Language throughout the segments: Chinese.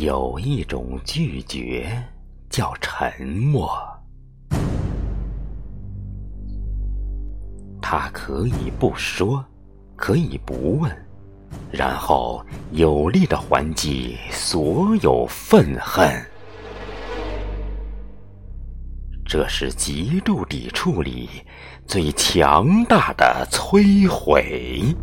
有一种拒绝叫沉默，他可以不说，可以不问，然后有力的还击所有愤恨。这是极度抵触里最强大的摧毁。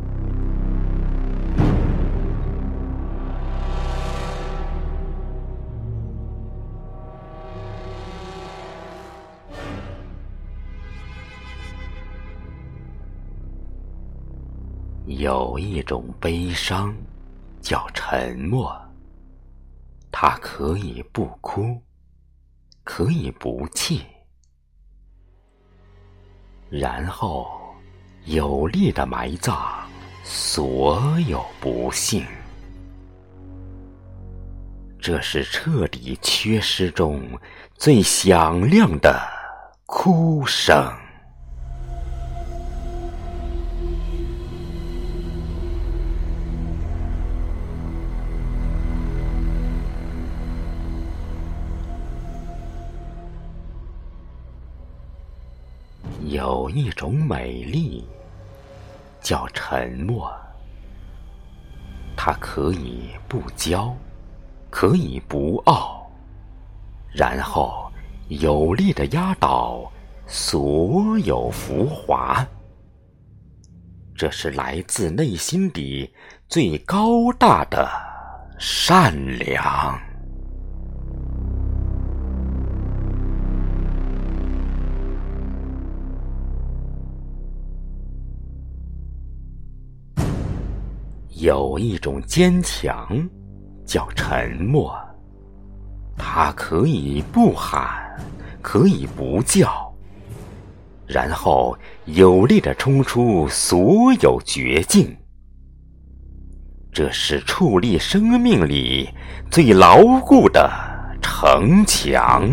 有一种悲伤，叫沉默。它可以不哭，可以不泣，然后有力的埋葬所有不幸。这是彻底缺失中最响亮的哭声。有一种美丽，叫沉默。它可以不骄，可以不傲，然后有力的压倒所有浮华。这是来自内心底最高大的善良。有一种坚强，叫沉默。它可以不喊，可以不叫，然后有力的冲出所有绝境。这是矗立生命里最牢固的城墙。